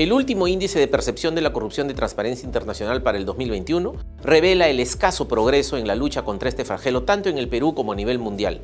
El último índice de percepción de la corrupción de Transparencia Internacional para el 2021 revela el escaso progreso en la lucha contra este flagelo tanto en el Perú como a nivel mundial,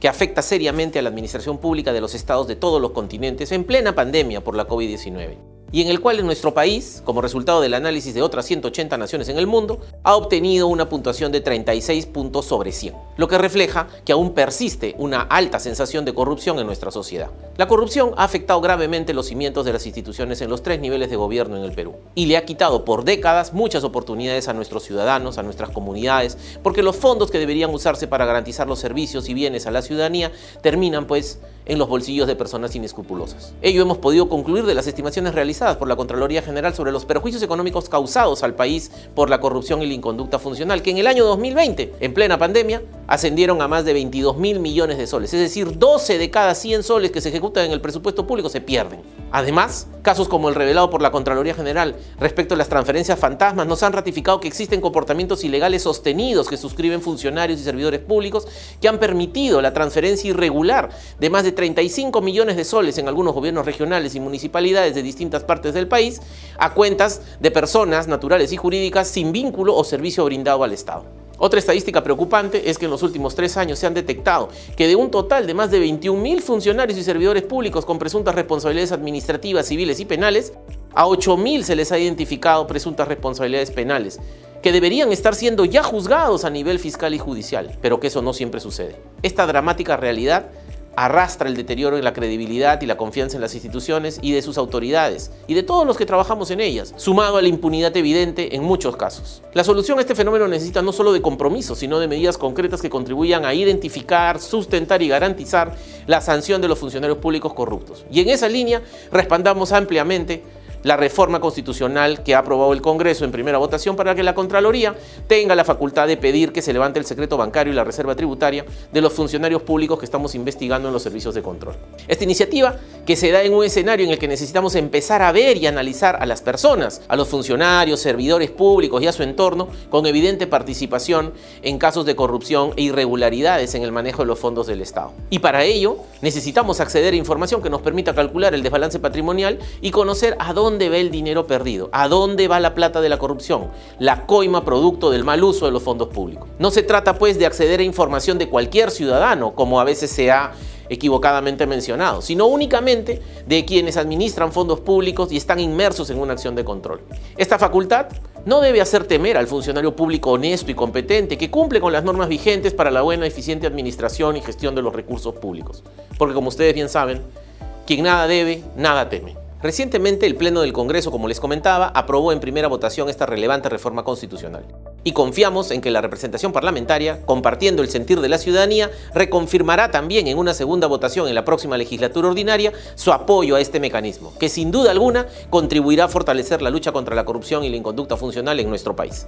que afecta seriamente a la administración pública de los estados de todos los continentes en plena pandemia por la COVID-19 y en el cual en nuestro país, como resultado del análisis de otras 180 naciones en el mundo, ha obtenido una puntuación de 36 puntos sobre 100, lo que refleja que aún persiste una alta sensación de corrupción en nuestra sociedad. La corrupción ha afectado gravemente los cimientos de las instituciones en los tres niveles de gobierno en el Perú y le ha quitado por décadas muchas oportunidades a nuestros ciudadanos, a nuestras comunidades, porque los fondos que deberían usarse para garantizar los servicios y bienes a la ciudadanía terminan pues en los bolsillos de personas inescrupulosas. Ello hemos podido concluir de las estimaciones realizadas por la Contraloría General sobre los perjuicios económicos causados al país por la corrupción y la inconducta funcional, que en el año 2020, en plena pandemia, ascendieron a más de 22 mil millones de soles, es decir, 12 de cada 100 soles que se ejecutan en el presupuesto público se pierden. Además, casos como el revelado por la Contraloría General respecto a las transferencias fantasmas nos han ratificado que existen comportamientos ilegales sostenidos que suscriben funcionarios y servidores públicos que han permitido la transferencia irregular de más de 35 millones de soles en algunos gobiernos regionales y municipalidades de distintas partes del país a cuentas de personas naturales y jurídicas sin vínculo o servicio brindado al Estado. Otra estadística preocupante es que en los últimos tres años se han detectado que de un total de más de 21 mil funcionarios y servidores públicos con presuntas responsabilidades administrativas, civiles y penales, a 8 mil se les ha identificado presuntas responsabilidades penales, que deberían estar siendo ya juzgados a nivel fiscal y judicial, pero que eso no siempre sucede. Esta dramática realidad arrastra el deterioro en la credibilidad y la confianza en las instituciones y de sus autoridades y de todos los que trabajamos en ellas, sumado a la impunidad evidente en muchos casos. La solución a este fenómeno necesita no solo de compromisos, sino de medidas concretas que contribuyan a identificar, sustentar y garantizar la sanción de los funcionarios públicos corruptos. Y en esa línea respaldamos ampliamente la reforma constitucional que ha aprobado el Congreso en primera votación para que la Contraloría tenga la facultad de pedir que se levante el secreto bancario y la reserva tributaria de los funcionarios públicos que estamos investigando en los servicios de control. Esta iniciativa, que se da en un escenario en el que necesitamos empezar a ver y analizar a las personas, a los funcionarios, servidores públicos y a su entorno, con evidente participación en casos de corrupción e irregularidades en el manejo de los fondos del Estado. Y para ello necesitamos acceder a información que nos permita calcular el desbalance patrimonial y conocer a dónde va el dinero perdido? ¿A dónde va la plata de la corrupción? La coima producto del mal uso de los fondos públicos. No se trata pues de acceder a información de cualquier ciudadano, como a veces se ha equivocadamente mencionado, sino únicamente de quienes administran fondos públicos y están inmersos en una acción de control. Esta facultad no debe hacer temer al funcionario público honesto y competente que cumple con las normas vigentes para la buena, eficiente administración y gestión de los recursos públicos. Porque como ustedes bien saben, quien nada debe, nada teme. Recientemente el Pleno del Congreso, como les comentaba, aprobó en primera votación esta relevante reforma constitucional. Y confiamos en que la representación parlamentaria, compartiendo el sentir de la ciudadanía, reconfirmará también en una segunda votación en la próxima legislatura ordinaria su apoyo a este mecanismo, que sin duda alguna contribuirá a fortalecer la lucha contra la corrupción y la inconducta funcional en nuestro país.